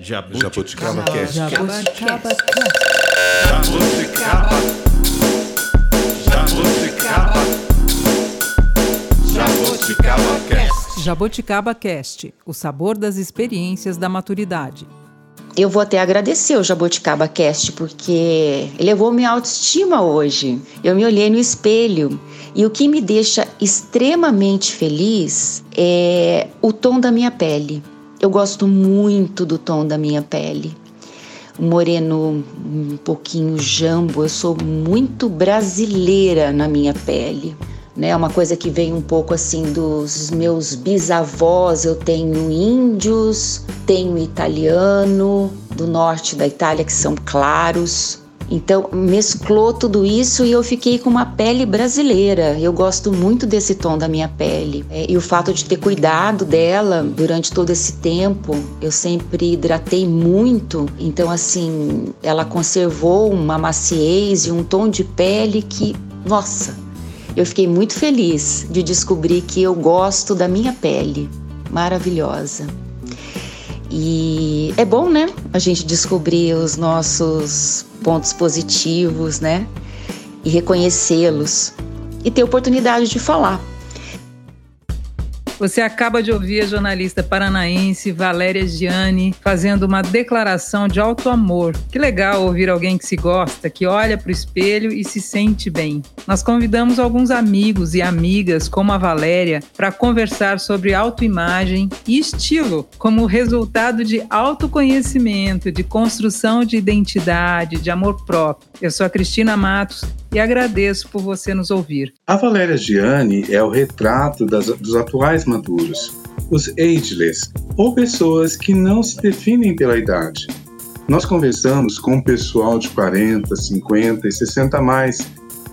Jabuticaba Cast. Jabuticaba Jabuticaba. Jabuticaba. Jabuticaba Cast. Jaboticaba Cast, o sabor das experiências da maturidade. Eu vou até agradecer o Jaboticaba Cast, porque elevou minha autoestima hoje. Eu me olhei no espelho e o que me deixa extremamente feliz é o tom da minha pele. Eu gosto muito do tom da minha pele. Moreno um pouquinho jambo, eu sou muito brasileira na minha pele. Né, uma coisa que vem um pouco assim dos meus bisavós. Eu tenho índios, tenho italiano, do norte da Itália, que são claros. Então, mesclou tudo isso e eu fiquei com uma pele brasileira. Eu gosto muito desse tom da minha pele. É, e o fato de ter cuidado dela durante todo esse tempo, eu sempre hidratei muito. Então, assim, ela conservou uma maciez e um tom de pele que, nossa, eu fiquei muito feliz de descobrir que eu gosto da minha pele. Maravilhosa. E é bom, né? A gente descobrir os nossos pontos positivos, né? E reconhecê-los e ter oportunidade de falar. Você acaba de ouvir a jornalista paranaense Valéria Gianni fazendo uma declaração de alto amor. Que legal ouvir alguém que se gosta, que olha para o espelho e se sente bem. Nós convidamos alguns amigos e amigas, como a Valéria, para conversar sobre autoimagem e estilo, como resultado de autoconhecimento, de construção de identidade, de amor próprio. Eu sou a Cristina Matos e agradeço por você nos ouvir. A Valéria Gianni é o retrato das, dos atuais maduros, os ageless, ou pessoas que não se definem pela idade. Nós conversamos com o pessoal de 40, 50 e 60 a mais,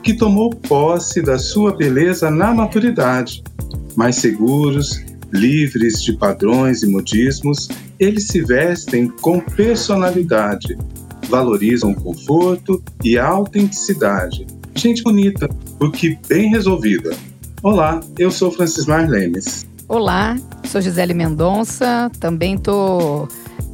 que tomou posse da sua beleza na maturidade. Mais seguros, livres de padrões e modismos, eles se vestem com personalidade, valorizam conforto e autenticidade. Gente bonita, porque bem resolvida. Olá, eu sou Francismar Lemes. Olá, sou Gisele Mendonça, também estou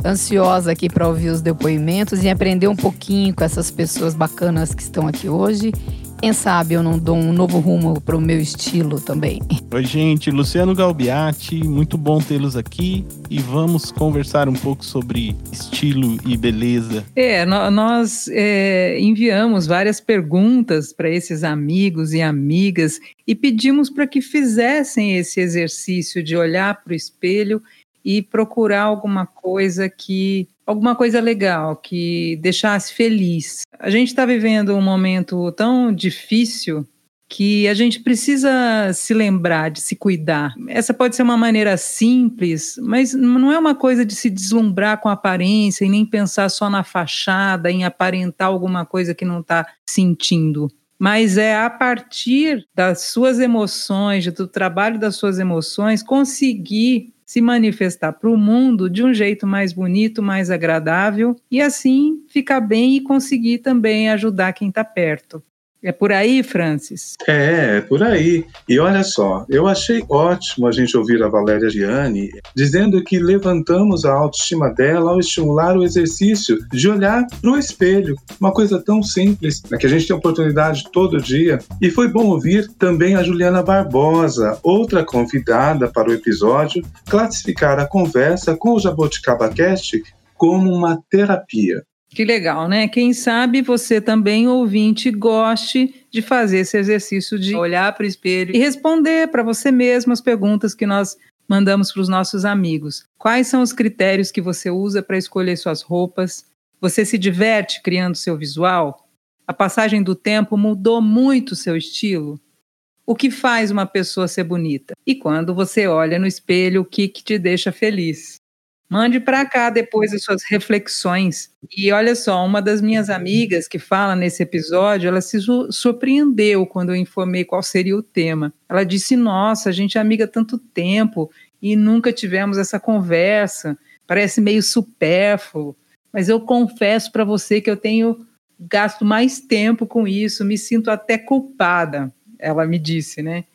ansiosa aqui para ouvir os depoimentos e aprender um pouquinho com essas pessoas bacanas que estão aqui hoje quem sabe eu não dou um novo rumo para o meu estilo também. Oi, gente, Luciano Galbiati, muito bom tê-los aqui e vamos conversar um pouco sobre estilo e beleza. É, nós é, enviamos várias perguntas para esses amigos e amigas e pedimos para que fizessem esse exercício de olhar para o espelho e procurar alguma coisa que alguma coisa legal que deixasse feliz. A gente está vivendo um momento tão difícil que a gente precisa se lembrar de se cuidar. Essa pode ser uma maneira simples, mas não é uma coisa de se deslumbrar com aparência e nem pensar só na fachada, em aparentar alguma coisa que não está sentindo. Mas é a partir das suas emoções, do trabalho das suas emoções, conseguir se manifestar para o mundo de um jeito mais bonito, mais agradável e assim ficar bem e conseguir também ajudar quem está perto. É por aí, Francis? É, é por aí. E olha só, eu achei ótimo a gente ouvir a Valéria Gianni dizendo que levantamos a autoestima dela ao estimular o exercício de olhar para o espelho. Uma coisa tão simples, né, que a gente tem oportunidade todo dia. E foi bom ouvir também a Juliana Barbosa, outra convidada para o episódio, classificar a conversa com o Jaboticaba Cast como uma terapia. Que legal, né? Quem sabe você também, ouvinte, goste de fazer esse exercício de olhar para o espelho e responder para você mesmo as perguntas que nós mandamos para os nossos amigos. Quais são os critérios que você usa para escolher suas roupas? Você se diverte criando seu visual? A passagem do tempo mudou muito seu estilo? O que faz uma pessoa ser bonita? E quando você olha no espelho, o que, que te deixa feliz? Mande para cá depois as suas reflexões. E olha só, uma das minhas amigas que fala nesse episódio, ela se surpreendeu quando eu informei qual seria o tema. Ela disse: Nossa, a gente é amiga há tanto tempo e nunca tivemos essa conversa. Parece meio supérfluo, mas eu confesso para você que eu tenho gasto mais tempo com isso, me sinto até culpada, ela me disse, né?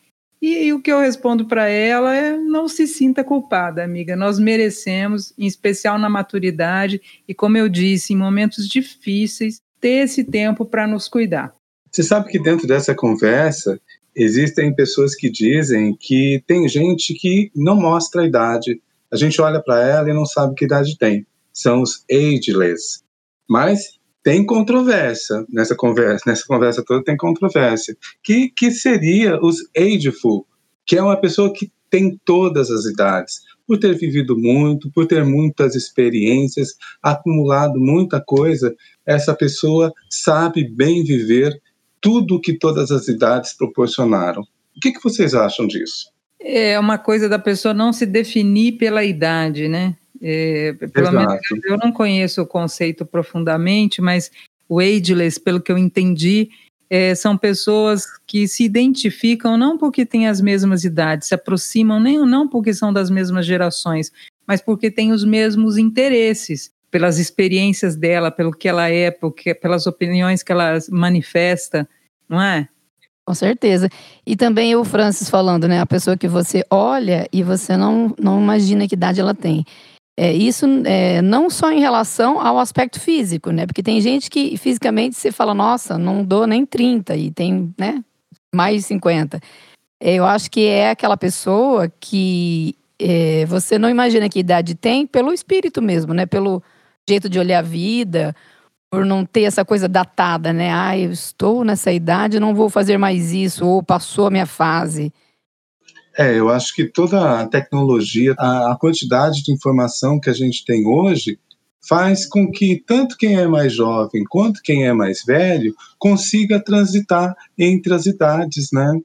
E, e o que eu respondo para ela é: não se sinta culpada, amiga. Nós merecemos, em especial na maturidade e, como eu disse, em momentos difíceis, ter esse tempo para nos cuidar. Você sabe que dentro dessa conversa existem pessoas que dizem que tem gente que não mostra a idade. A gente olha para ela e não sabe que idade tem. São os ageless. Mas tem controvérsia nessa conversa, nessa conversa toda tem controvérsia. Que, que seria os ageful, que é uma pessoa que tem todas as idades, por ter vivido muito, por ter muitas experiências, acumulado muita coisa, essa pessoa sabe bem viver tudo que todas as idades proporcionaram. O que, que vocês acham disso? É uma coisa da pessoa não se definir pela idade, né? É, pelo Exato. menos eu não conheço o conceito profundamente, mas o ageless, pelo que eu entendi, é, são pessoas que se identificam não porque têm as mesmas idades, se aproximam nem não porque são das mesmas gerações, mas porque têm os mesmos interesses, pelas experiências dela, pelo que ela é, porque, pelas opiniões que ela manifesta, não é? Com certeza. E também o Francis falando, né? A pessoa que você olha e você não, não imagina que idade ela tem. É, isso é, não só em relação ao aspecto físico, né? Porque tem gente que fisicamente você fala, nossa, não dou nem 30 e tem, né, mais de 50. É, eu acho que é aquela pessoa que é, você não imagina que idade tem pelo espírito mesmo, né? Pelo jeito de olhar a vida, por não ter essa coisa datada, né? Ah, eu estou nessa idade, não vou fazer mais isso, ou passou a minha fase. É, eu acho que toda a tecnologia, a, a quantidade de informação que a gente tem hoje, faz com que tanto quem é mais jovem quanto quem é mais velho consiga transitar entre as idades, né?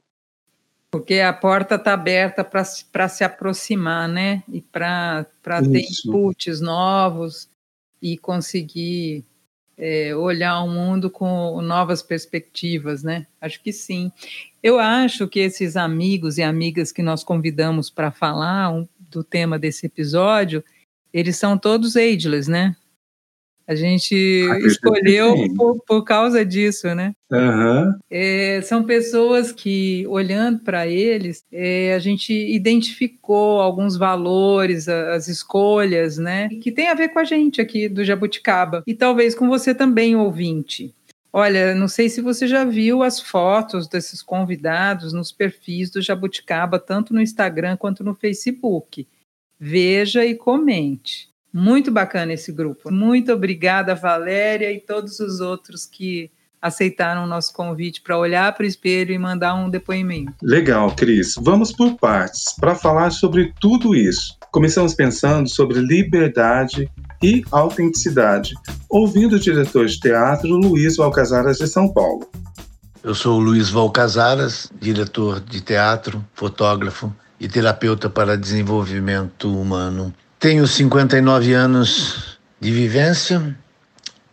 Porque a porta está aberta para se aproximar, né? E para ter inputs novos e conseguir é, olhar o mundo com novas perspectivas, né? Acho que sim. Eu acho que esses amigos e amigas que nós convidamos para falar um, do tema desse episódio, eles são todos ageless, né? A gente escolheu por, por, causa disso, né? Uhum. É, são pessoas que, olhando para eles, é, a gente identificou alguns valores, as escolhas, né? Que tem a ver com a gente aqui do Jabuticaba. E talvez com você também, ouvinte. Olha, não sei se você já viu as fotos desses convidados nos perfis do Jabuticaba, tanto no Instagram quanto no Facebook. Veja e comente. Muito bacana esse grupo. Muito obrigada, Valéria e todos os outros que aceitaram o nosso convite para olhar para o espelho e mandar um depoimento. Legal, Cris. Vamos por partes para falar sobre tudo isso. Começamos pensando sobre liberdade e autenticidade, ouvindo o diretor de teatro Luiz Valcasaras de São Paulo. Eu sou o Luiz Valcasaras, diretor de teatro, fotógrafo e terapeuta para desenvolvimento humano. Tenho 59 anos de vivência,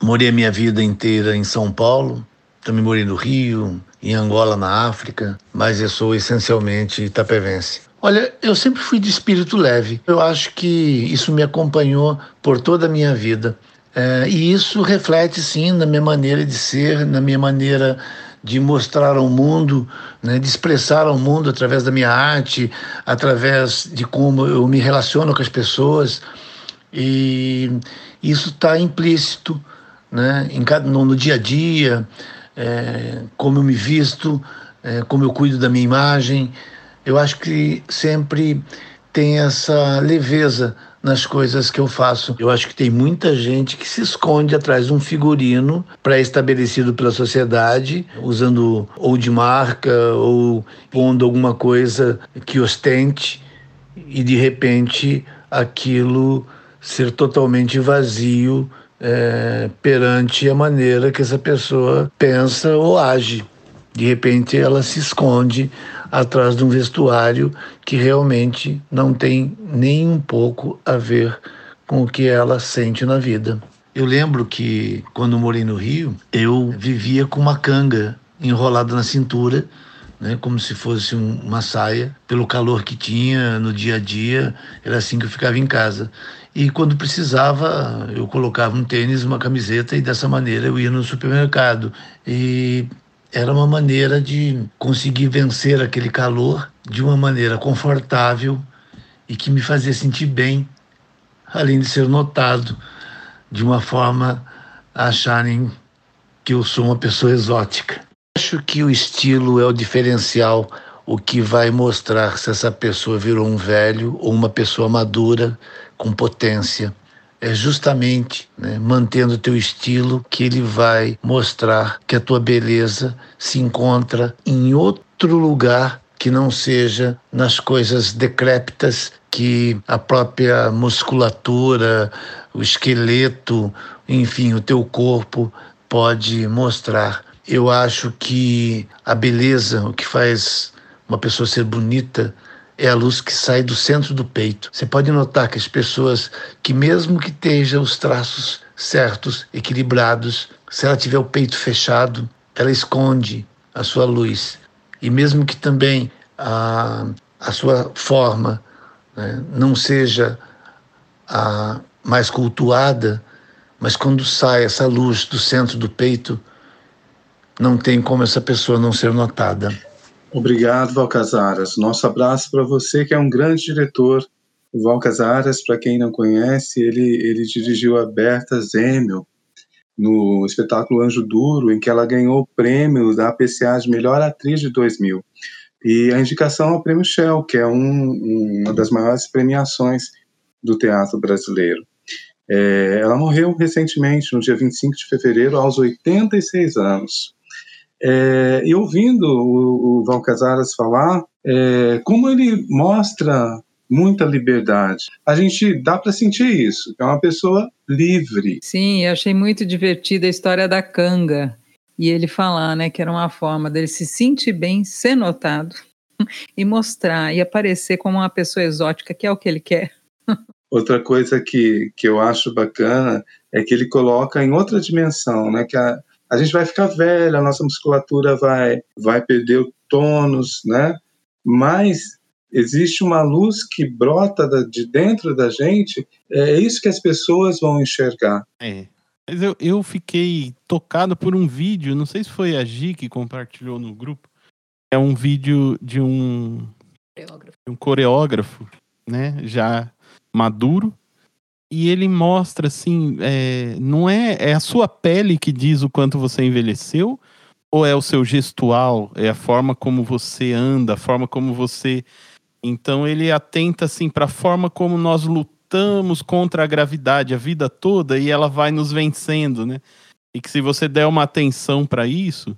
morei a minha vida inteira em São Paulo, também morei no Rio, em Angola, na África, mas eu sou essencialmente itapevense. Olha, eu sempre fui de espírito leve. Eu acho que isso me acompanhou por toda a minha vida. É, e isso reflete, sim, na minha maneira de ser, na minha maneira de mostrar ao mundo, né, de expressar ao mundo através da minha arte, através de como eu me relaciono com as pessoas. E isso está implícito né, em cada, no, no dia a dia, é, como eu me visto, é, como eu cuido da minha imagem. Eu acho que sempre tem essa leveza nas coisas que eu faço. Eu acho que tem muita gente que se esconde atrás de um figurino pré-estabelecido pela sociedade, usando ou de marca ou pondo alguma coisa que ostente e de repente aquilo ser totalmente vazio é, perante a maneira que essa pessoa pensa ou age. De repente ela se esconde atrás de um vestuário que realmente não tem nem um pouco a ver com o que ela sente na vida. Eu lembro que quando morei no Rio, eu vivia com uma canga enrolada na cintura, né, como se fosse um, uma saia, pelo calor que tinha no dia a dia, era assim que eu ficava em casa. E quando precisava, eu colocava um tênis, uma camiseta e dessa maneira eu ia no supermercado. E era uma maneira de conseguir vencer aquele calor de uma maneira confortável e que me fazia sentir bem, além de ser notado de uma forma a acharem que eu sou uma pessoa exótica. Acho que o estilo é o diferencial, o que vai mostrar se essa pessoa virou um velho ou uma pessoa madura com potência. É justamente né, mantendo o teu estilo que ele vai mostrar que a tua beleza se encontra em outro lugar que não seja nas coisas decrépitas que a própria musculatura, o esqueleto, enfim, o teu corpo pode mostrar. Eu acho que a beleza, o que faz uma pessoa ser bonita, é a luz que sai do centro do peito. Você pode notar que as pessoas que mesmo que estejam os traços certos, equilibrados, se ela tiver o peito fechado, ela esconde a sua luz. E mesmo que também a, a sua forma né, não seja a mais cultuada, mas quando sai essa luz do centro do peito, não tem como essa pessoa não ser notada. Obrigado, Valcasaras. Nosso abraço para você, que é um grande diretor. O Valcasaras, para quem não conhece, ele, ele dirigiu a Berta Zemel no espetáculo Anjo Duro, em que ela ganhou o prêmio da APCA de Melhor Atriz de 2000. E a indicação ao Prêmio Shell, que é um, uma das maiores premiações do teatro brasileiro. É, ela morreu recentemente, no dia 25 de fevereiro, aos 86 anos. É, e ouvindo o, o Val Casares falar, é, como ele mostra muita liberdade. A gente dá para sentir isso, é uma pessoa livre. Sim, eu achei muito divertida a história da canga. E ele falar, né, que era uma forma dele se sentir bem, ser notado e mostrar e aparecer como uma pessoa exótica, que é o que ele quer. Outra coisa que, que eu acho bacana é que ele coloca em outra dimensão, né, que a, a gente vai ficar velho, a nossa musculatura vai, vai perder o tônus, né? Mas existe uma luz que brota de dentro da gente, é isso que as pessoas vão enxergar. É. Mas eu, eu fiquei tocado por um vídeo, não sei se foi a Gi que compartilhou no grupo. É um vídeo de um coreógrafo, um coreógrafo né? Já maduro, e ele mostra assim, é, não é, é a sua pele que diz o quanto você envelheceu, ou é o seu gestual, é a forma como você anda, a forma como você. Então ele atenta assim para a forma como nós lutamos contra a gravidade a vida toda e ela vai nos vencendo, né? E que se você der uma atenção para isso,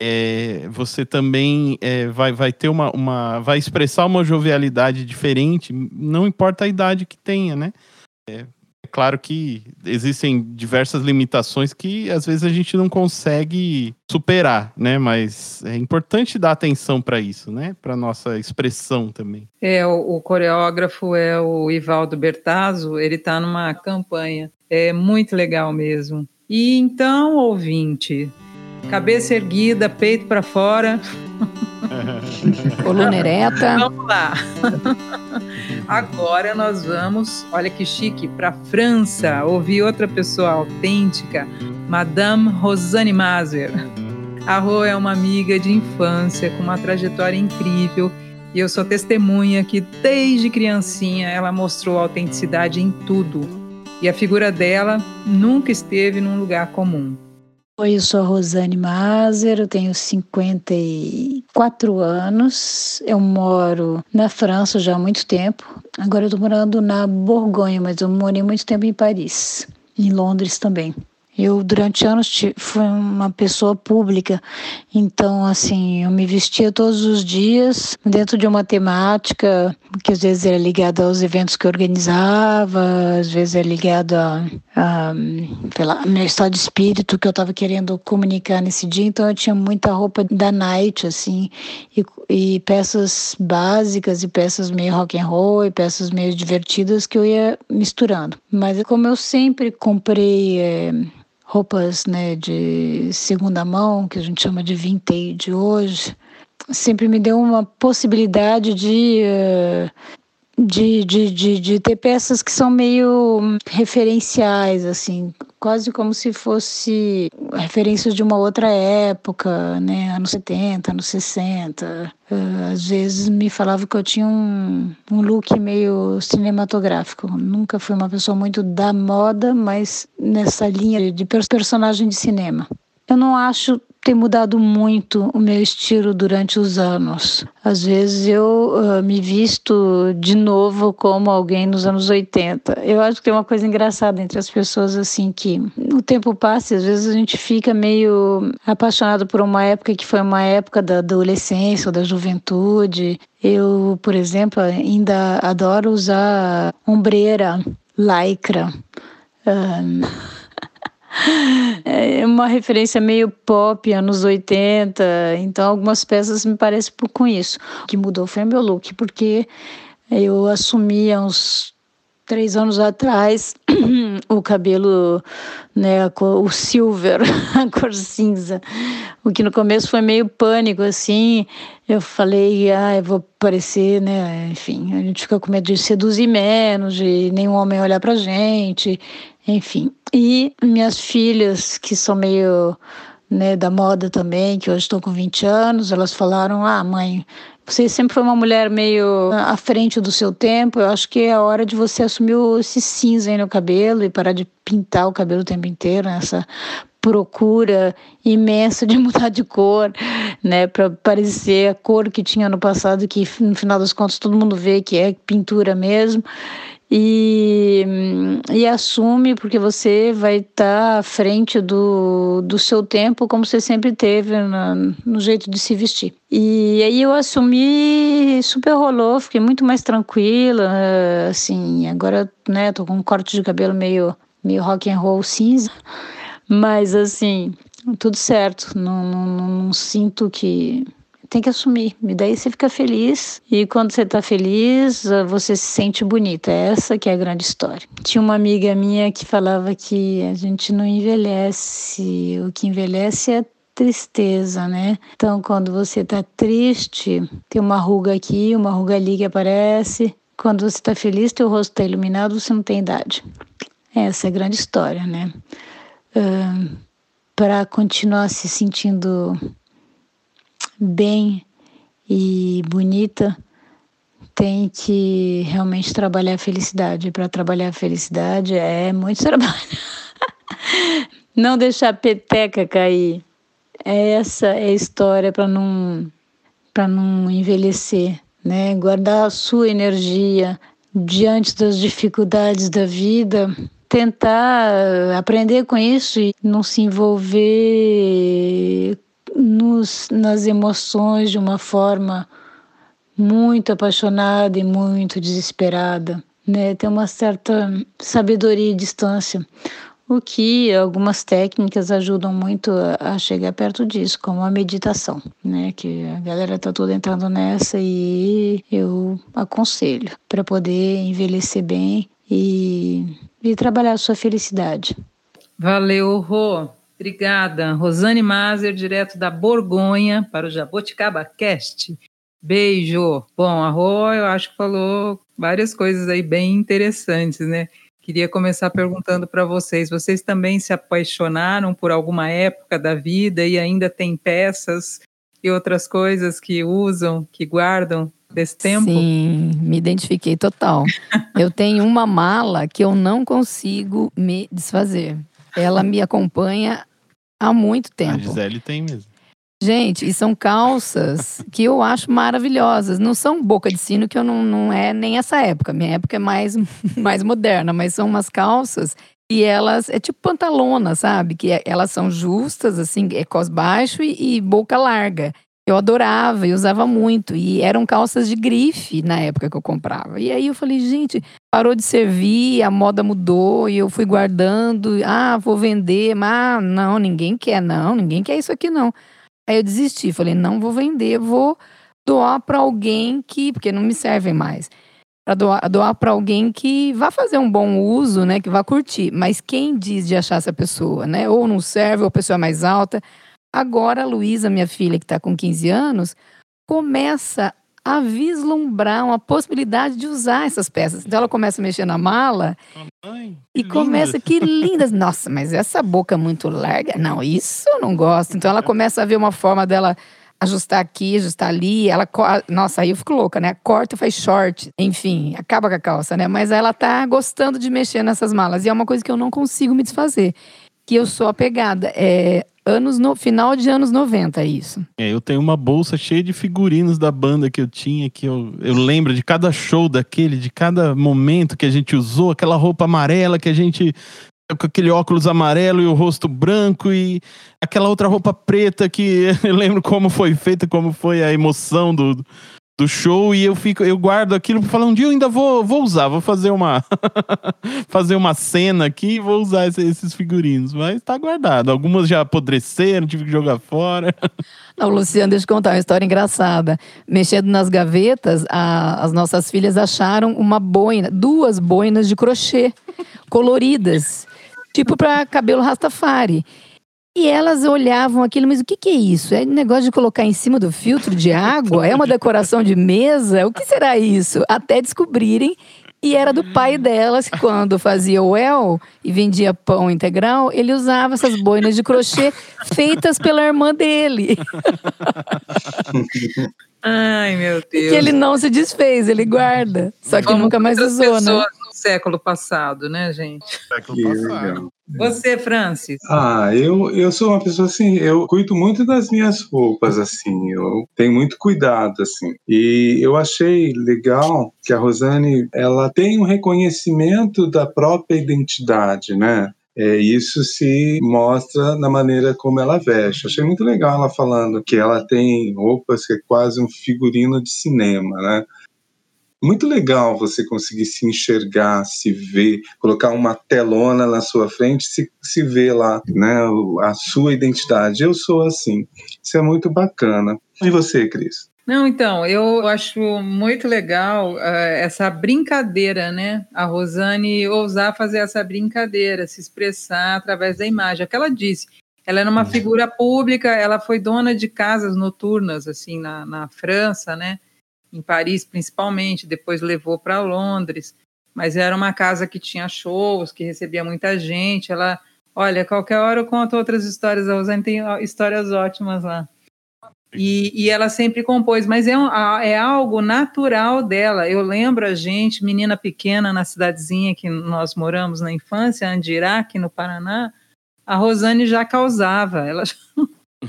é, você também é, vai, vai ter uma, uma. vai expressar uma jovialidade diferente, não importa a idade que tenha, né? É, é claro que existem diversas limitações que às vezes a gente não consegue superar, né? Mas é importante dar atenção para isso, né? Para nossa expressão também. É, o, o, coreógrafo é o Ivaldo Bertazzo, ele está numa campanha. É muito legal mesmo. E então, ouvinte, cabeça erguida, peito para fora. Coluna ereta. Vamos lá. Agora nós vamos, olha que chique, para França, ouvir outra pessoa autêntica, Madame Rosane Mazer. A Rô é uma amiga de infância com uma trajetória incrível e eu sou testemunha que desde criancinha ela mostrou autenticidade em tudo. E a figura dela nunca esteve num lugar comum. Oi, eu sou a Rosane Mazer, eu tenho 54 anos, eu moro na França já há muito tempo. Agora eu estou morando na Borgonha, mas eu morei muito tempo em Paris, em Londres também. Eu, durante anos, fui uma pessoa pública, então, assim, eu me vestia todos os dias dentro de uma temática que às vezes era ligada aos eventos que eu organizava, às vezes é ligada a, a, meu estado de espírito que eu estava querendo comunicar nesse dia, então eu tinha muita roupa da night, assim, e, e peças básicas e peças meio rock and roll e peças meio divertidas que eu ia misturando. Mas como eu sempre comprei... É, roupas né, de segunda mão, que a gente chama de vintage hoje, sempre me deu uma possibilidade de, eh, de, de, de, de ter peças que são meio referenciais, assim, quase como se fosse referências de uma outra época, né? Anos 70, anos 60. Uh, às vezes me falava que eu tinha um, um look meio cinematográfico. Nunca fui uma pessoa muito da moda, mas nessa linha de personagem de cinema. Eu não acho ter mudado muito o meu estilo durante os anos. Às vezes eu uh, me visto de novo como alguém nos anos 80. Eu acho que tem uma coisa engraçada entre as pessoas assim que o tempo passa e às vezes a gente fica meio apaixonado por uma época que foi uma época da adolescência ou da juventude. Eu, por exemplo, ainda adoro usar ombreira, lycra. Um, é uma referência meio pop, anos 80. Então, algumas peças me parecem com isso. O que mudou foi meu look, porque eu assumi há uns três anos atrás o cabelo, né, cor, o silver, a cor cinza. O que no começo foi meio pânico, assim. Eu falei, ah, eu vou parecer, né, enfim, a gente fica com medo de seduzir menos, de nenhum homem olhar pra gente. Enfim, e minhas filhas, que são meio né, da moda também, que hoje estão com 20 anos, elas falaram: Ah, mãe, você sempre foi uma mulher meio à frente do seu tempo. Eu acho que é a hora de você assumir esse cinza aí no cabelo e parar de pintar o cabelo o tempo inteiro, nessa procura imensa de mudar de cor, né, para parecer a cor que tinha no passado, que no final das contas todo mundo vê que é pintura mesmo e, e assume, porque você vai estar tá à frente do, do seu tempo, como você sempre teve no jeito de se vestir. E aí eu assumi, super rolou, fiquei muito mais tranquila, assim, agora, né, tô com um corte de cabelo meio, meio rock and roll cinza, mas assim, tudo certo, não, não, não sinto que tem que assumir. E daí você fica feliz. E quando você está feliz, você se sente bonita. Essa que é a grande história. Tinha uma amiga minha que falava que a gente não envelhece. O que envelhece é tristeza, né? Então, quando você está triste, tem uma ruga aqui, uma ruga ali que aparece. Quando você está feliz, teu rosto está iluminado, você não tem idade. Essa é a grande história, né? Uh, Para continuar se sentindo bem e bonita, tem que realmente trabalhar a felicidade. Para trabalhar a felicidade é muito trabalho. não deixar a peteca cair. Essa é a história para não para não envelhecer, né? Guardar a sua energia diante das dificuldades da vida, tentar aprender com isso e não se envolver nos, nas emoções de uma forma muito apaixonada e muito desesperada, né? Tem uma certa sabedoria e distância, o que algumas técnicas ajudam muito a, chegar perto disso, como a meditação, né? Que a galera tá toda entrando nessa e eu aconselho para poder envelhecer bem e, e trabalhar a sua felicidade. Valeu, Rô. Obrigada. Rosane Mazer, direto da Borgonha, para o Jaboticaba Cast. Beijo. Bom, a Rô, eu acho que falou várias coisas aí bem interessantes, né? Queria começar perguntando para vocês: vocês também se apaixonaram por alguma época da vida e ainda tem peças e outras coisas que usam, que guardam desse tempo? Sim, me identifiquei total. eu tenho uma mala que eu não consigo me desfazer. Ela me acompanha há muito tempo. A Gisele tem mesmo. Gente, e são calças que eu acho maravilhosas. Não são boca de sino, que eu não, não é nem essa época. Minha época é mais, mais moderna, mas são umas calças e elas é tipo pantalona, sabe? Que é, elas são justas, assim, é cos baixo e, e boca larga. Eu adorava e usava muito. E eram calças de grife na época que eu comprava. E aí eu falei, gente, parou de servir, a moda mudou e eu fui guardando. Ah, vou vender. Mas ah, não, ninguém quer, não, ninguém quer isso aqui, não. Aí eu desisti, falei, não vou vender, vou doar para alguém que, porque não me servem mais. Para doar, doar para alguém que vá fazer um bom uso, né, que vá curtir. Mas quem diz de achar essa pessoa, né? Ou não serve, ou a pessoa é mais alta. Agora a Luísa, minha filha, que está com 15 anos, começa a vislumbrar uma possibilidade de usar essas peças. Então ela começa a mexer na mala Ai, e começa, que lindas. Nossa, mas essa boca muito larga. Não, isso eu não gosto. Então ela começa a ver uma forma dela ajustar aqui, ajustar ali. Ela, nossa, aí eu fico louca, né? Corta e faz short. Enfim, acaba com a calça, né? Mas ela tá gostando de mexer nessas malas. E é uma coisa que eu não consigo me desfazer. Que eu sou apegada. É anos no final de anos 90, isso. É, eu tenho uma bolsa cheia de figurinos da banda que eu tinha, que eu, eu lembro de cada show daquele, de cada momento que a gente usou, aquela roupa amarela que a gente. com aquele óculos amarelo e o rosto branco e aquela outra roupa preta que eu lembro como foi feita, como foi a emoção do, do show e eu fico, eu guardo aquilo para falar um dia eu ainda vou, vou usar, vou fazer uma fazer uma cena aqui e vou usar esse- esses figurinos, mas tá guardado. Algumas já apodreceram, tive que jogar fora. Não, Luciano, deixa eu contar uma história engraçada. Mexendo nas gavetas, a- as nossas filhas acharam uma boina, duas boinas de crochê coloridas, tipo para cabelo rastafari. E elas olhavam aquilo, mas o que, que é isso? É negócio de colocar em cima do filtro de água? É uma decoração de mesa? O que será isso? Até descobrirem. E era do pai delas, que quando fazia o El e vendia pão integral, ele usava essas boinas de crochê feitas pela irmã dele. Ai, meu Deus. Que ele não se desfez, ele guarda. Só que Como nunca mais usou, né? pessoas no século passado, né, gente? Que legal. Você, Francis? Ah, eu, eu sou uma pessoa assim, eu cuido muito das minhas roupas, assim, eu tenho muito cuidado, assim. E eu achei legal que a Rosane, ela tem um reconhecimento da própria identidade, né? É, isso se mostra na maneira como ela veste. Achei muito legal ela falando que ela tem roupas que é quase um figurino de cinema, né? Muito legal você conseguir se enxergar, se ver, colocar uma telona na sua frente, se, se ver lá, né, a sua identidade. Eu sou assim. Isso é muito bacana. E você, Cris? Não, então, eu acho muito legal eh, essa brincadeira, né? A Rosane ousar fazer essa brincadeira, se expressar através da imagem. É o que ela disse. Ela era uma figura pública, ela foi dona de casas noturnas, assim, na, na França, né? Em Paris, principalmente. Depois levou para Londres. Mas era uma casa que tinha shows, que recebia muita gente. Ela, olha, qualquer hora eu conto outras histórias. A Rosane tem histórias ótimas lá. E, e ela sempre compôs, mas é, um- é algo natural dela. Eu lembro a gente, menina pequena, na cidadezinha que nós moramos na infância, Andirá, aqui no Paraná, a Rosane já causava, ela já,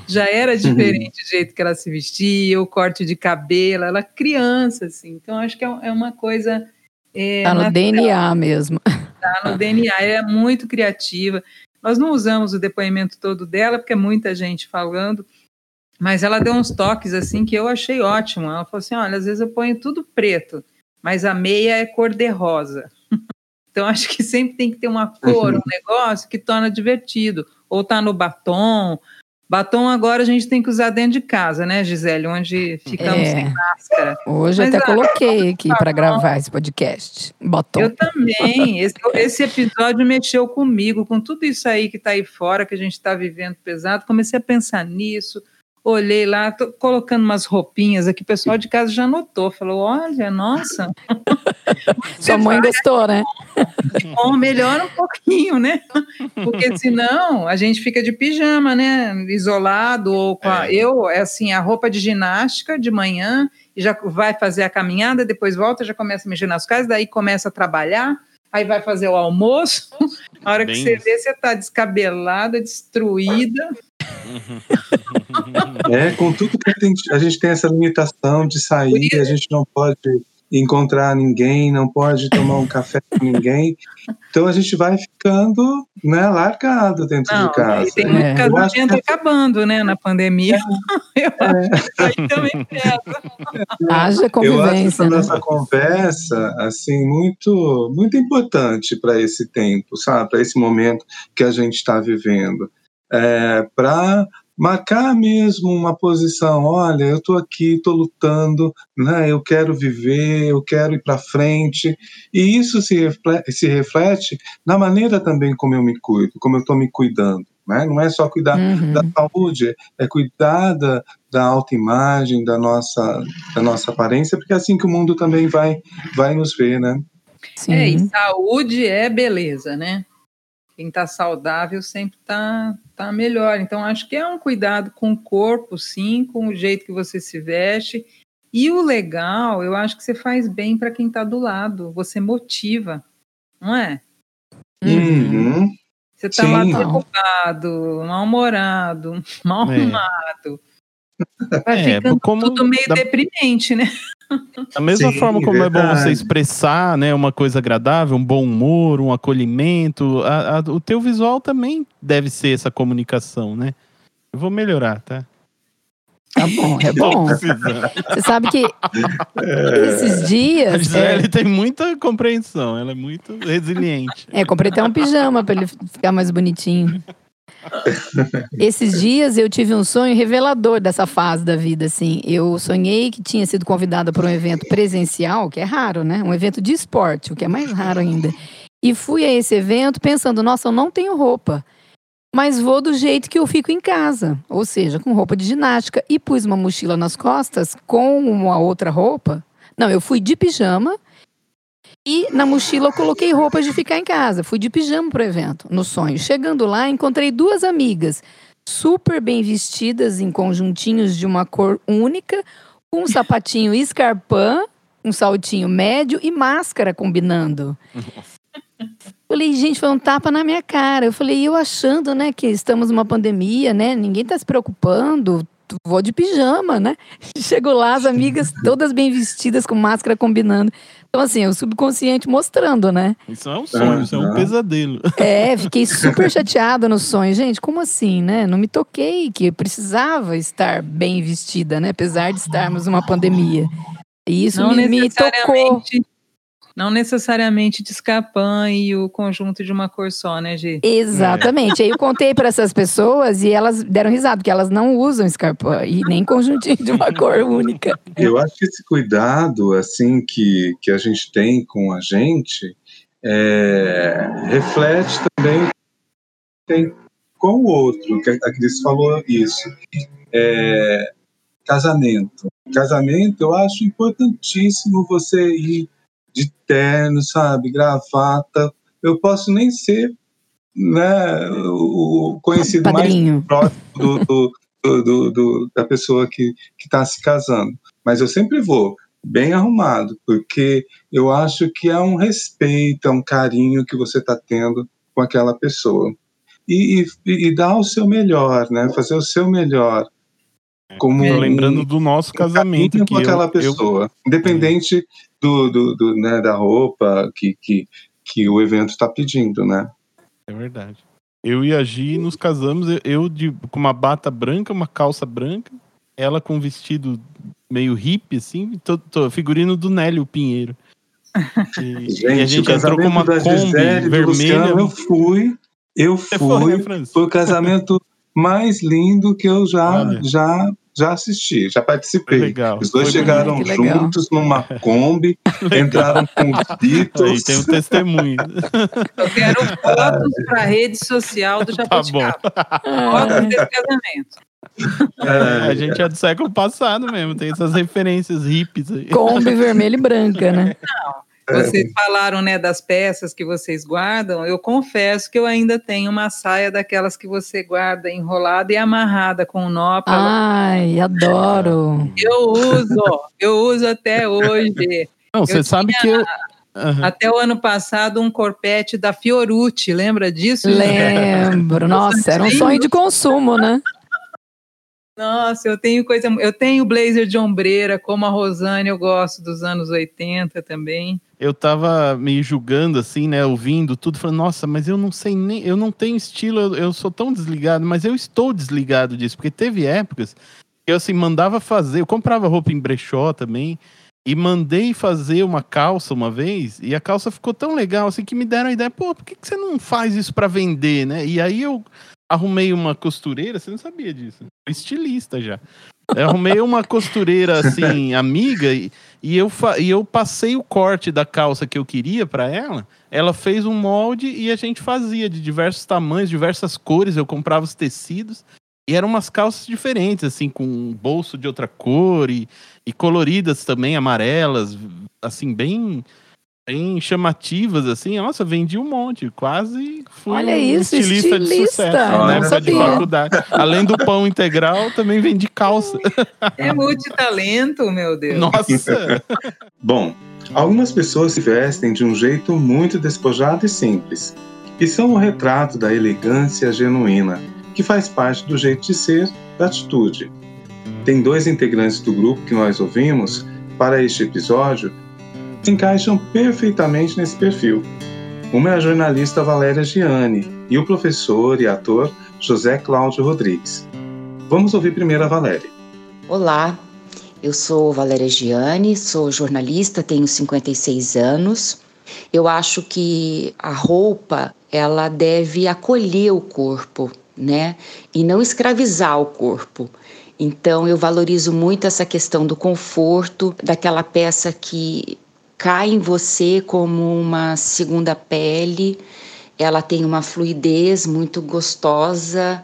já era diferente o jeito que ela se vestia, o corte de cabelo, ela criança, assim. Então, acho que é, é uma coisa. É, Tá no natural DNA mesmo. tá no DNA, ela é muito criativa. Nós não usamos o depoimento todo dela, porque é muita gente falando, mas ela deu uns toques assim que eu achei ótimo. Ela falou assim: olha, às vezes eu ponho tudo preto, mas a meia é cor de rosa. Então acho que sempre tem que ter uma cor, um negócio que torna divertido. Ou tá no batom. Batom agora a gente tem que usar dentro de casa, né, Gisele? Onde ficamos É. sem máscara. Hoje eu Mas, até ah, coloquei aqui para gravar esse podcast. Batom. Eu também. Esse, esse episódio mexeu comigo, com tudo isso aí que está aí fora, que a gente está vivendo pesado. Comecei a pensar nisso, olhei lá, tô colocando umas roupinhas aqui. O pessoal de casa já notou, falou: olha, nossa, Sua mãe gostou, né? bom, melhora um pouquinho, né? Porque senão a gente fica de pijama, né? Isolado, ou com a, eu, é assim, a roupa de ginástica de manhã, e já vai fazer a caminhada, depois volta, já começa a mexer nas casas, daí começa a trabalhar, aí vai fazer o almoço. A hora que Bem você isso. vê, você está descabelada, destruída. É, com tudo que a gente, a gente tem essa limitação de sair, a gente não pode encontrar ninguém, não pode tomar um café com ninguém. Então a gente vai ficando né, largado dentro Não, de casa. e tem muito É. Casamento acabando, né, na pandemia. Eu acho que aí também pesa. Haja Eu acho convivência, essa né? nossa conversa assim muito muito importante para esse tempo, sabe? Para esse momento que a gente está vivendo, é, para marcar mesmo uma posição. Olha, eu estou aqui, estou lutando, né? Eu quero viver, eu quero ir para frente. E isso se reflete, se reflete na maneira também como eu me cuido, como eu estou me cuidando. Né? Não é só cuidar Uhum. da saúde, é cuidar da, da autoimagem, da nossa, da nossa aparência, porque é assim que o mundo também vai, vai nos ver, né? Sim. É, e saúde é beleza, né? Quem está saudável sempre está tá melhor. Então, acho que é um cuidado com o corpo, sim, com o jeito que você se veste. E o legal, eu acho que você faz bem para quem está do lado, você motiva, não é? Uhum. Você está lá Sim. derrubado, mal-humorado, mal É. Vai É, ficando como tudo meio da- deprimente, né? Da mesma Sim, forma como é bom você verdade. expressar, né, uma coisa agradável, um bom humor, um acolhimento, a- a- o teu visual também deve ser essa comunicação, né? Eu vou melhorar, tá? Tá bom, é bom. Você sabe que esses A dias. É, Gisele tem muita compreensão, ela é muito resiliente. é, comprei até um pijama para ele ficar mais bonitinho. Esses dias eu tive um sonho revelador dessa fase da vida, assim. Eu sonhei que tinha sido convidada para um evento presencial, que é raro, né? Um evento de esporte, o que é mais raro ainda. E fui a esse evento pensando, nossa, eu não tenho roupa. Mas vou do jeito que eu fico em casa, ou seja, com roupa de ginástica. E pus uma mochila nas costas com uma outra roupa. Não, eu fui de pijama e na mochila eu coloquei roupas de ficar em casa. Fui de pijama pro evento, no sonho. Chegando lá, encontrei duas amigas, super bem vestidas em conjuntinhos de uma cor única, com um sapatinho escarpã, um saltinho médio e máscara combinando. Falei, gente, foi um tapa na minha cara. Eu falei, eu achando, né, que estamos numa pandemia, né? Ninguém tá se preocupando. Vou de pijama, né? Chego lá, as amigas todas bem vestidas, com máscara combinando. Então, assim, o subconsciente mostrando, né? Isso é um sonho, isso é um pesadelo. É, fiquei super chateada no sonho. Gente, como assim, né? Não me toquei que eu precisava estar bem vestida, né? Apesar de estarmos numa pandemia. E isso não me, me tocou. Não necessariamente de escarpã e o conjunto de uma cor só, né, Gi? Exatamente. Aí eu contei para essas pessoas e elas deram risada, porque elas não usam escarpã e nem conjuntinho de uma cor única. Eu acho que esse cuidado assim que, que a gente tem com a gente é, reflete também o que tem com o outro, que a Cris falou isso. É, casamento. Casamento, eu acho importantíssimo você ir de terno, sabe, gravata. Eu posso nem ser né, o conhecido mais Padrinho. próximo do, do, do- do- do- da pessoa que está se casando. Mas eu sempre vou bem arrumado, porque eu acho que é um respeito, é um carinho que você está tendo com aquela pessoa. E, e, e dar o seu melhor, né? Fazer o seu melhor. Como um- lembrando do nosso casamento carinho que com aquela eu, eu, pessoa, independente do, do, do, né, da roupa que, que, que o evento está pedindo, né? É verdade. Eu e a Gi nos casamos, eu- de, com uma bata branca, uma calça branca, ela com um vestido meio hippie, assim, tô, tô- figurino do Nélio Pinheiro. E, Gente, e a gente entrou com uma Kombi Gisele vermelha. Luciano, eu fui, eu Você foi, fui, né, foi o casamento mais lindo que eu já, Olha. já, já assisti, já participei. legal. Os dois Foi chegaram bonito, que legal. juntos numa Kombi, entraram com os Aí Beatles. tem um testemunho. Eu quero fotos para a rede social do Tá bom. Jabuticaba. Fotos desse casamento. É, A gente é do século passado mesmo, tem essas referências hippies aí. Kombi vermelha e branca, né? Vocês falaram, né, das peças que vocês guardam. Eu confesso que eu ainda tenho uma saia daquelas que você guarda enrolada e amarrada com nó. pra- Ai, adoro. Eu uso, eu uso até hoje. Não, você sabe que eu. Aham. Até o ano passado, um corpete da Fiorucci, lembra disso? Lembro. Nossa, era um sonho de consumo, né? Nossa, eu tenho coisa. Eu tenho blazer de ombreira, como a Rosane, eu gosto dos anos 80 também. Eu tava me julgando assim, né, ouvindo tudo, falando, nossa, mas eu não sei nem, eu não tenho estilo, eu, eu sou tão desligado, mas eu estou desligado disso, porque teve épocas que eu assim mandava fazer, eu comprava roupa em brechó também e mandei fazer uma calça uma vez e a calça ficou tão legal assim que me deram a ideia, pô, por que, que você não faz isso para vender, né? E aí eu arrumei uma costureira, você não sabia disso, eu estilista já. Eu arrumei uma costureira assim, amiga, e, e eu, e eu passei o corte da calça que eu queria para ela. Ela fez um molde e a gente fazia de diversos tamanhos, diversas cores. Eu comprava os tecidos E eram umas calças diferentes, assim, com bolso de outra cor e, e coloridas também, amarelas, assim, bem bem chamativas, assim. Nossa, vendi um monte. Quase fui Olha um isso, estilista, de estilista. sucesso Não na época de faculdade. Além do pão integral, também vendi calça. É multitalento, meu Deus. Nossa! Bom, algumas pessoas se vestem de um jeito muito despojado e simples, e são o retrato da elegância genuína, que faz parte do jeito de ser, da atitude. Tem dois integrantes do grupo que nós ouvimos para este episódio se encaixam perfeitamente nesse perfil. Uma é a jornalista Valéria Gianni e o professor e ator José Cláudio Rodrigues. Vamos ouvir primeiro a Valéria. Olá, eu sou Valéria Gianni, sou jornalista, tenho 56 anos. Eu acho que a roupa ela deve acolher o corpo, né? E não escravizar o corpo. Então eu valorizo muito essa questão do conforto, daquela peça que cai em você como uma segunda pele. Ela tem uma fluidez muito gostosa,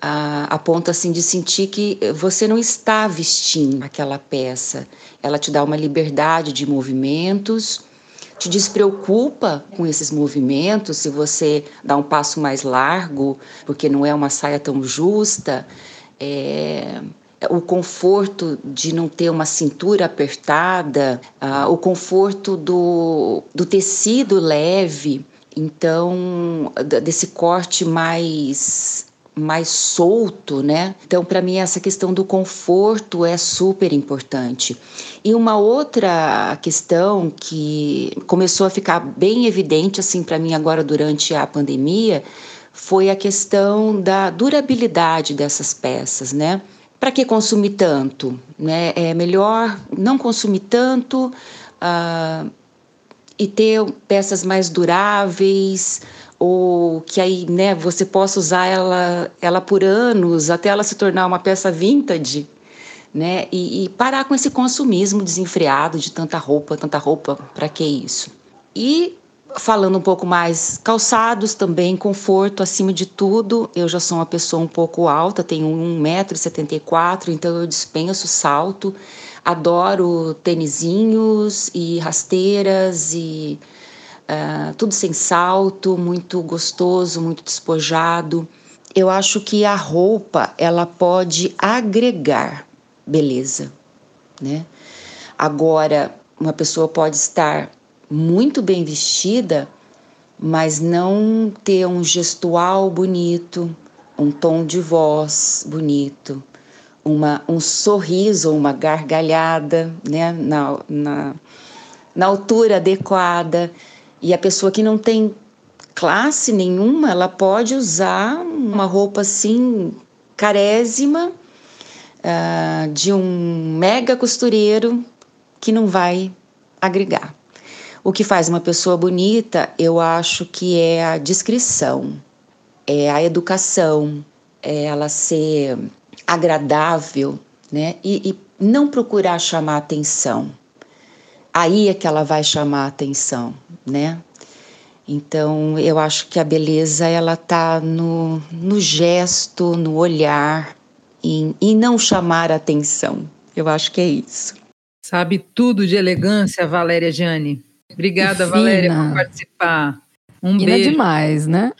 a, a ponto assim de sentir que você não está vestindo aquela peça. Ela te dá uma liberdade de movimentos, te despreocupa com esses movimentos, se você dá um passo mais largo, porque não é uma saia tão justa. É, o conforto de não ter uma cintura apertada, ah, o conforto do, do tecido leve, então desse corte mais mais solto, né? Então, para mim, essa questão do conforto é super importante. E uma outra questão que começou a ficar bem evidente, assim, para mim agora durante a pandemia, foi a questão da durabilidade dessas peças, né? Para que consumir tanto? Né? É melhor não consumir tanto ah, e ter peças mais duráveis ou que aí né, você possa usar ela, ela por anos até ela se tornar uma peça vintage, né? E, e parar com esse consumismo desenfreado de tanta roupa, tanta roupa, para que isso? E falando um pouco mais, calçados também, conforto acima de tudo. Eu já sou uma pessoa um pouco alta, tenho 1,74m, então eu dispenso salto. Adoro tênisinhos e rasteiras e uh, tudo sem salto, muito gostoso, muito despojado. Eu acho que a roupa ela pode agregar beleza, né? Agora, uma pessoa pode estar muito bem vestida, mas não ter um gestual bonito, um tom de voz bonito, uma, um sorriso, uma gargalhada, né, na, na, na altura adequada. E a pessoa que não tem classe nenhuma, ela pode usar uma roupa assim, carésima, uh, de um mega costureiro que não vai agregar. O que faz uma pessoa bonita, eu acho que é a discrição, é a educação, é ela ser agradável, né? E, e não procurar chamar atenção. Aí é que ela vai chamar atenção, né? Então, eu acho que a beleza ela tá no, no gesto, no olhar e, e não chamar atenção. Eu acho que é isso. Sabe tudo de elegância, Valéria Gianni. Obrigada, Que Valéria, fina. por participar. Um Fina beijo. demais, né?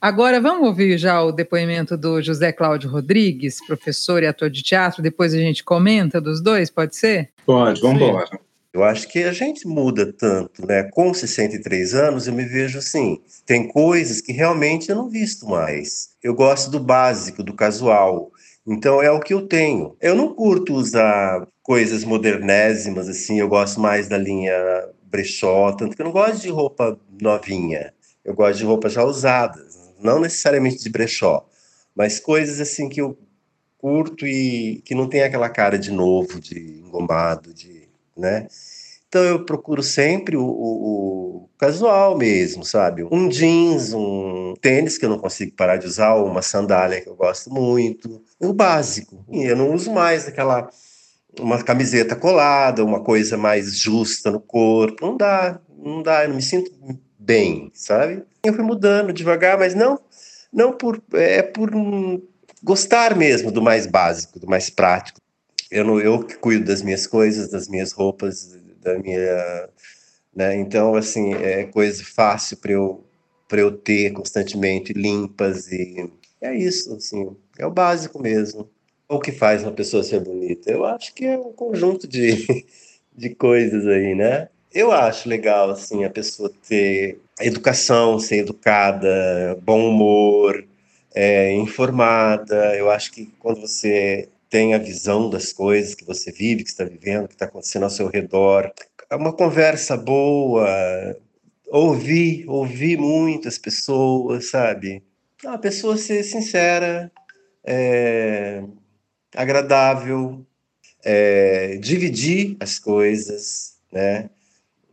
Agora vamos ouvir já o depoimento do José Cláudio Rodrigues, professor e ator de teatro. Depois a gente comenta dos dois, pode ser? Pode, vamos embora. Eu acho que a gente muda tanto, né? Com 63 anos, eu me vejo assim. Tem coisas que realmente eu não visto mais. Eu gosto do básico, do casual. Então é o que eu tenho. Eu não curto usar coisas modernésimas, assim. Eu gosto mais da linha brechó, tanto que eu não gosto de roupa novinha. Eu gosto de roupas já usadas, não necessariamente de brechó, mas coisas assim que eu curto e que não tem aquela cara de novo, de engomado, de, né? Então eu procuro sempre o, o- o casual mesmo, sabe? Um jeans, um tênis que eu não consigo parar de usar, uma sandália que eu gosto muito, o básico. E eu não uso mais aquela uma camiseta colada, uma coisa mais justa no corpo. Não dá, não dá, eu não me sinto bem, sabe? Eu fui mudando devagar, mas não, não por é por gostar mesmo do mais básico, do mais prático. Eu não, eu que cuido das minhas coisas, das minhas roupas, da minha, né? Então assim é coisa fácil para eu para eu ter constantemente limpas e é isso, assim, é o básico mesmo. O que faz uma pessoa ser bonita? Eu acho que é um conjunto de, de coisas aí, né? Eu acho legal, assim, a pessoa ter educação, ser educada, bom humor, é, informada. Eu acho que quando você tem a visão das coisas que você vive, que está vivendo, que está acontecendo ao seu redor, é uma conversa boa, ouvir, ouvir muitas pessoas, sabe? A pessoa ser sincera, é, agradável, é, dividir as coisas, né?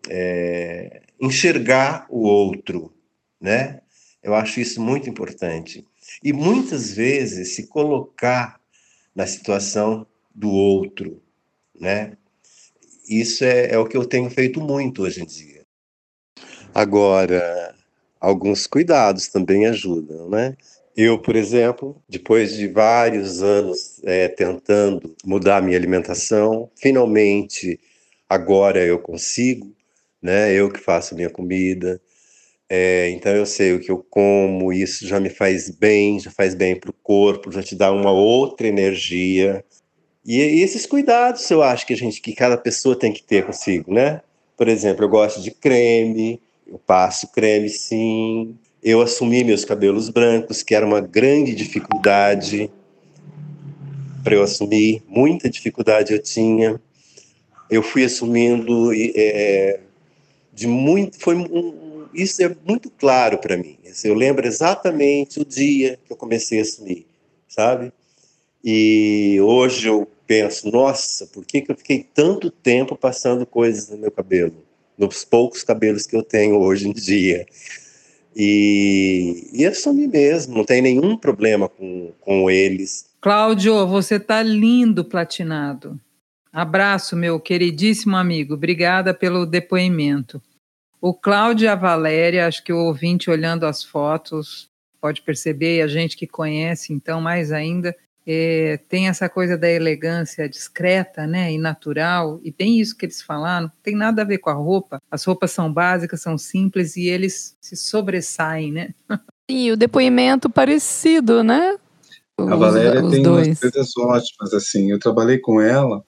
É, enxergar o outro, né? Eu acho isso muito importante. E muitas vezes se colocar na situação do outro, né? Isso é, é o que eu tenho feito muito hoje em dia. Agora, alguns cuidados também ajudam, né? Eu, por exemplo, depois de vários anos é, tentando mudar minha alimentação, finalmente agora eu consigo, né? Eu que faço minha comida, é, então eu sei o que eu como, isso já me faz bem, já faz bem para o corpo, já te dá uma outra energia. E, e, esses cuidados eu acho que a gente, que cada pessoa tem que ter consigo, né? Por exemplo, eu gosto de creme, eu passo creme sim. Eu assumi meus cabelos brancos, que era uma grande dificuldade para eu assumir, muita dificuldade eu tinha. Eu fui assumindo é, de muito, foi um, isso é muito claro para mim. Eu lembro exatamente o dia que eu comecei a assumir, sabe? E hoje eu penso, nossa, por que, que eu fiquei tanto tempo passando coisas no meu cabelo? nos poucos cabelos que eu tenho hoje em dia. E, e assumi mesmo, não tem nenhum problema com, com eles. Cláudio, você tá lindo platinado. Abraço, meu queridíssimo amigo. Obrigada pelo depoimento. O Cláudio e a Valéria, acho que o ouvinte olhando as fotos pode perceber, e a gente que conhece, então, mais ainda, é, tem essa coisa da elegância discreta, né, e natural, e tem isso que eles falaram, tem nada a ver com a roupa. As roupas são básicas, são simples e eles se sobressaem, né? Sim, o depoimento parecido, né? Os, a Valéria tem dois. umas coisas ótimas, assim. Eu trabalhei com ela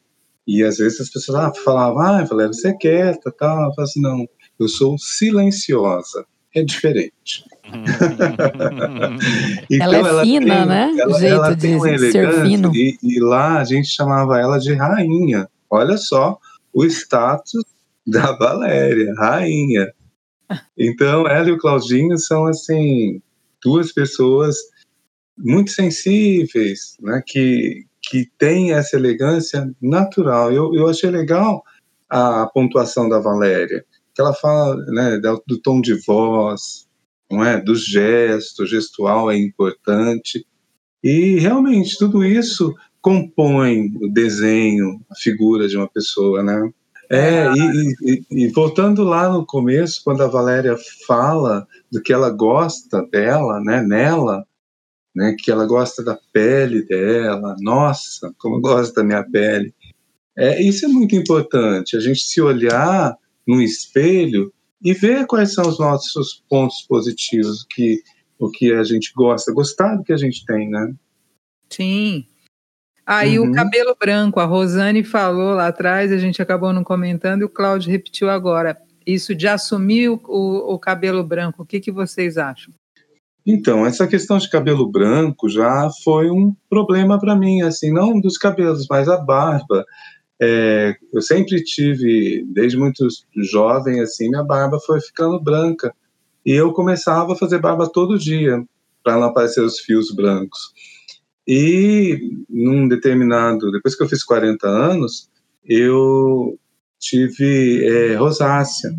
e às vezes as pessoas ah, falavam, ah, Valéria, você é quieta, tal. Eu falo assim, não, eu sou silenciosa. É diferente. então, ela é fina, tem, né? Ela, o jeito ela de um ser fino. E, e, lá a gente chamava ela de rainha. Olha só o status da Valéria, rainha. Então, ela e o Claudinho são, assim, duas pessoas muito sensíveis, né? Que, que têm essa elegância natural. Eu, eu achei legal a pontuação da Valéria, que ela fala né, do, tom de voz, não é? Dos gestos, gestual é importante. E realmente tudo isso compõe o desenho, a figura de uma pessoa, né? É, e, e, e, voltando lá no começo, quando a Valéria fala do que ela gosta dela, né, nela, né, que ela gosta da pele dela, nossa, como eu gosto da minha pele. É, isso é muito importante, a gente se olhar no espelho e ver quais são os nossos pontos positivos, que, o que a gente gosta, gostar do que a gente tem, né? Sim. Aí uhum. o cabelo branco, a Rosane falou lá atrás, a gente acabou não comentando e o Cláudio repetiu agora. Isso de assumir o, o, o cabelo branco, o que, que vocês acham? Então, essa questão de cabelo branco já foi um problema para mim, assim, não dos cabelos, mas a barba. É, eu sempre tive, desde muito jovem, assim, minha barba foi ficando branca. E eu começava a fazer barba todo dia, para não aparecer os fios brancos. E num determinado, depois que eu fiz 40 anos, eu tive é, rosácea,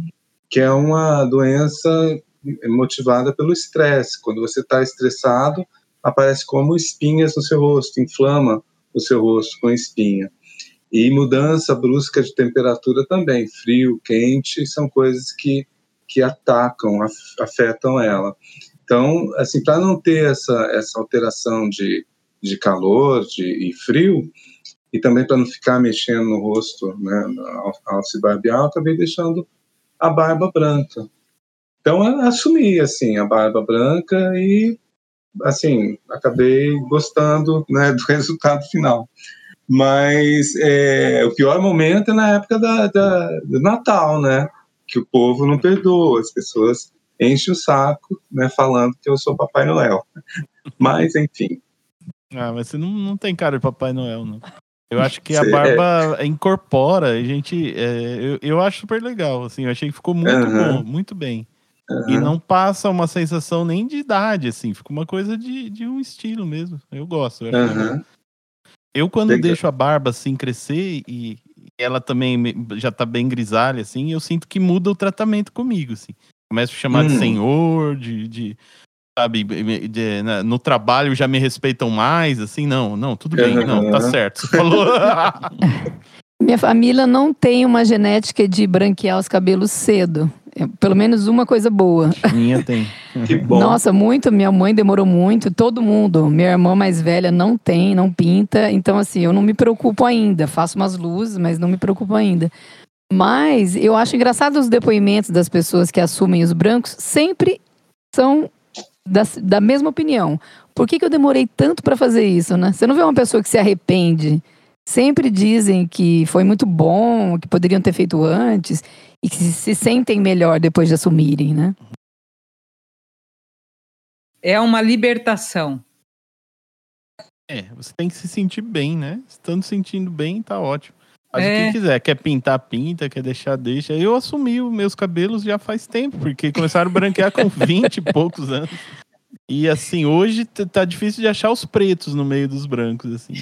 que é uma doença motivada pelo estresse. Quando você está estressado, aparece como espinhas no seu rosto, inflama o seu rosto com espinha. E mudança brusca de temperatura também, frio, quente, são coisas que, que atacam, afetam ela. Então, assim, para não ter essa, essa alteração de, de calor de, e frio, e também para não ficar mexendo no rosto, né, ao, se barbear, acabei deixando a barba branca. Então, eu assumi, assim, a barba branca e, assim, acabei gostando, né, do resultado final. Mas é, o pior momento é na época da, da, do Natal, né, que o povo não perdoa, as pessoas enchem o saco, né, falando que eu sou Papai Noel. Mas, enfim. Ah, mas você não, não tem cara de Papai Noel, não. Eu acho que a barba é. incorpora, a gente. É, eu, eu acho super legal, assim, eu achei que ficou muito uhum. bom, muito bem. Uhum. E não passa uma sensação nem de idade, assim, fica uma coisa de, de um estilo mesmo. Eu gosto. Eu, uhum. Eu quando legal. deixo a barba assim crescer e ela também já tá bem grisalha, assim, eu sinto que muda o tratamento comigo, assim. Começo a chamar de hum. senhor, de, de sabe, de, na, no trabalho já me respeitam mais, assim, não, não, tudo bem, uhum. não, tá certo. Você falou. Minha família não tem uma genética de branquear os cabelos cedo. Pelo menos uma coisa boa. Minha tem. Que bom. Nossa, muito. Minha mãe demorou muito. Todo mundo. Minha irmã mais velha não tem, não pinta. Então, assim, eu não me preocupo ainda. Faço umas luzes, mas não me preocupo ainda. Mas eu acho engraçado os depoimentos das pessoas que assumem os brancos sempre são da, da mesma opinião. Por que, que eu demorei tanto para fazer isso, né? Você não vê uma pessoa que se arrepende. Sempre dizem que foi muito bom, que poderiam ter feito antes e que se sentem melhor depois de assumirem, né? É uma libertação. É, você tem que se sentir bem, né? Estando sentindo bem, tá ótimo. Faz é. o que é. quiser. Quer pintar, pinta. Quer deixar, deixa. Eu assumi os meus cabelos já faz tempo, porque começaram a branquear com 20 e poucos anos. E assim, hoje tá difícil de achar os pretos no meio dos brancos, assim.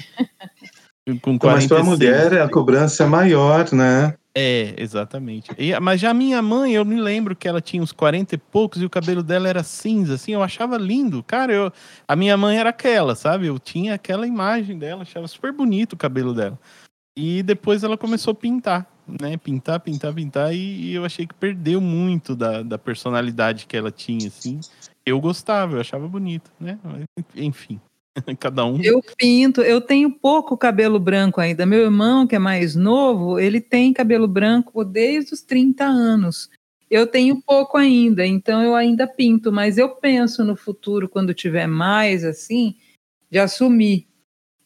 Com 46. Mas para a mulher a cobrança é maior, né? É, exatamente. E, mas já a minha mãe, eu me lembro que ela tinha uns 40 e poucos e o cabelo dela era cinza, assim, eu achava lindo. Cara, eu, a minha mãe era aquela, sabe? Eu tinha aquela imagem dela, achava super bonito o cabelo dela. E depois ela começou a pintar, né? Pintar, pintar, pintar. E, e, eu achei que perdeu muito da, da personalidade que ela tinha, assim. Eu gostava, eu achava bonito, né? Enfim, cada um. Eu pinto, eu tenho pouco cabelo branco ainda. Meu irmão, que é mais novo, ele tem cabelo branco desde os 30 anos. Eu tenho pouco ainda, então eu ainda pinto, mas eu penso no futuro, quando tiver mais assim, de assumir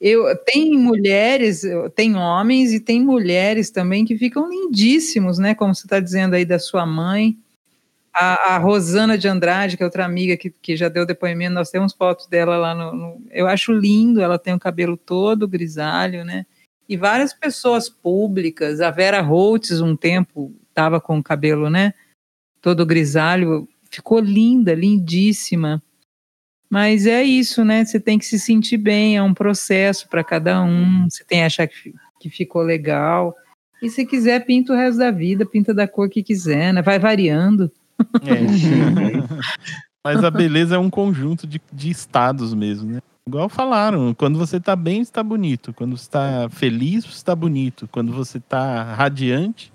eu, tem mulheres, tem homens e tem mulheres também que ficam lindíssimos, né? Como você está dizendo aí da sua mãe. A, a, Rosana de Andrade, que é outra amiga que, que já deu depoimento, nós temos fotos dela lá no, no, Eu acho lindo, ela tem o cabelo todo grisalho, né? E várias pessoas públicas, a Vera Holtz, um tempo, estava com o cabelo, né? Todo grisalho, ficou linda, lindíssima. Mas é isso, né? Você tem que se sentir bem, é um processo para cada um. Você tem que achar que, que ficou legal. E se quiser, pinta o resto da vida, pinta da cor que quiser, né? Vai variando. É. Mas a beleza é um conjunto de, de estados mesmo, né? Igual falaram, quando você tá bem, está bonito. Quando você tá feliz, está bonito. Quando você tá radiante,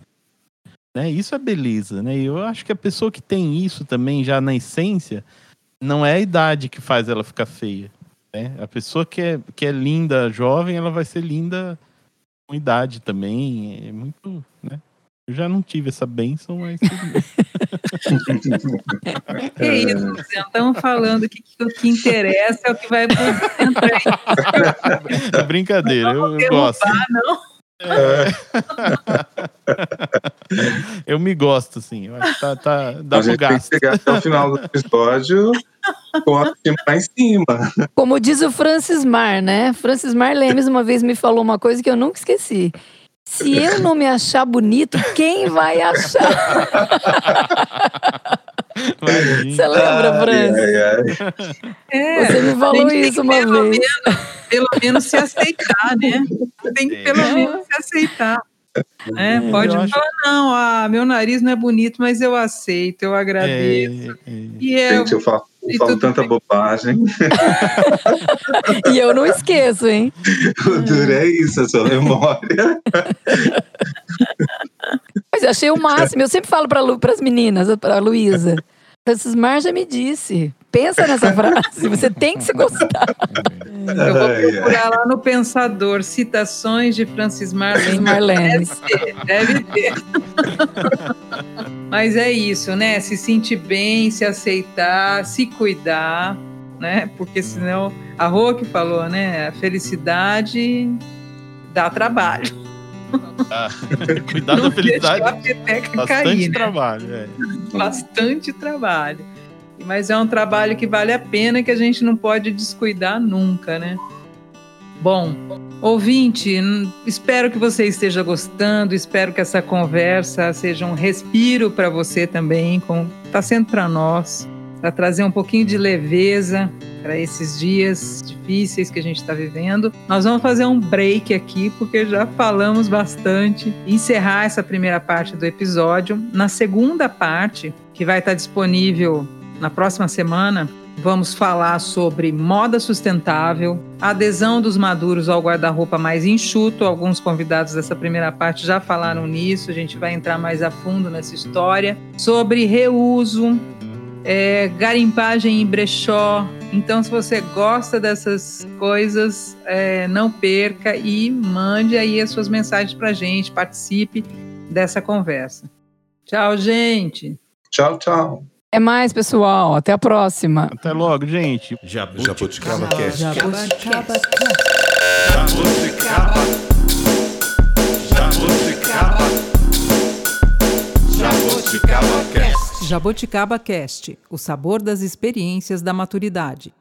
né? Isso é beleza, né? E eu acho que a pessoa que tem isso também já na essência, não é a idade que faz ela ficar feia. Né? A pessoa que é, que é linda, jovem, ela vai ser linda com idade também. É muito. Né? Eu já não tive essa benção, mas. que isso, estamos falando que, que o que interessa é o que vai entrar. É brincadeira, eu, eu gosto. Não. É. eu me gosto, assim. Eu acho que tá, tá, dá a gente gasto. tem que chegar até o final do episódio com a cima lá em cima. Como diz o Francis Mar, né? Francis Mar Lemes uma vez me falou uma coisa que eu nunca esqueci. Se eu não me achar bonito, quem vai achar? Você lembra, Francis? É, Você me falou isso uma pelo vez. Menos, pelo menos se aceitar, né? Tem que pelo é. menos se aceitar. É, pode eu falar, acho... não, ah, meu nariz não é bonito, mas eu aceito, eu agradeço. É, é. E eu, Gente, eu falo, eu falo tanta bobagem. e eu não esqueço, hein? O duro é isso, a sua memória. Mas eu achei o máximo. Eu sempre falo para as meninas, para a Luísa. Francis Mar já me disse. Pensa nessa frase, você tem que se gostar. Eu vou procurar lá no Pensador citações de Francis Marlene. Marlene. Deve ter, deve ter. Mas é isso, né? Se sentir bem, se aceitar, se cuidar, né? Porque senão, a Rô que falou, né? A felicidade dá trabalho. Ah, cuidar da Não felicidade. deixa a peteca Bastante cair, né? trabalho. É. bastante trabalho. Mas é um trabalho que vale a pena que a gente não pode descuidar nunca, né? Bom, ouvinte, espero que você esteja gostando, espero que essa conversa seja um respiro para você também, como está sendo para nós, para trazer um pouquinho de leveza para esses dias difíceis que a gente está vivendo. Nós vamos fazer um break aqui, porque já falamos bastante. Encerrar essa primeira parte do episódio. Na segunda parte, que vai estar disponível na próxima semana, vamos falar sobre moda sustentável, adesão dos maduros ao guarda-roupa mais enxuto. Alguns convidados dessa primeira parte já falaram nisso, a gente vai entrar mais a fundo nessa história. Sobre reuso, é, garimpagem em brechó. Então, se você gosta dessas coisas, é, não perca e mande aí as suas mensagens para gente, participe dessa conversa. Tchau, gente! Tchau, tchau. É mais, pessoal. Até a próxima. Até logo, gente. Jabuticaba Cast. Jabuticaba Jabuticaba. Jabuticaba. Jabuticaba Cast. Jaboticaba Cast, o sabor das experiências da maturidade.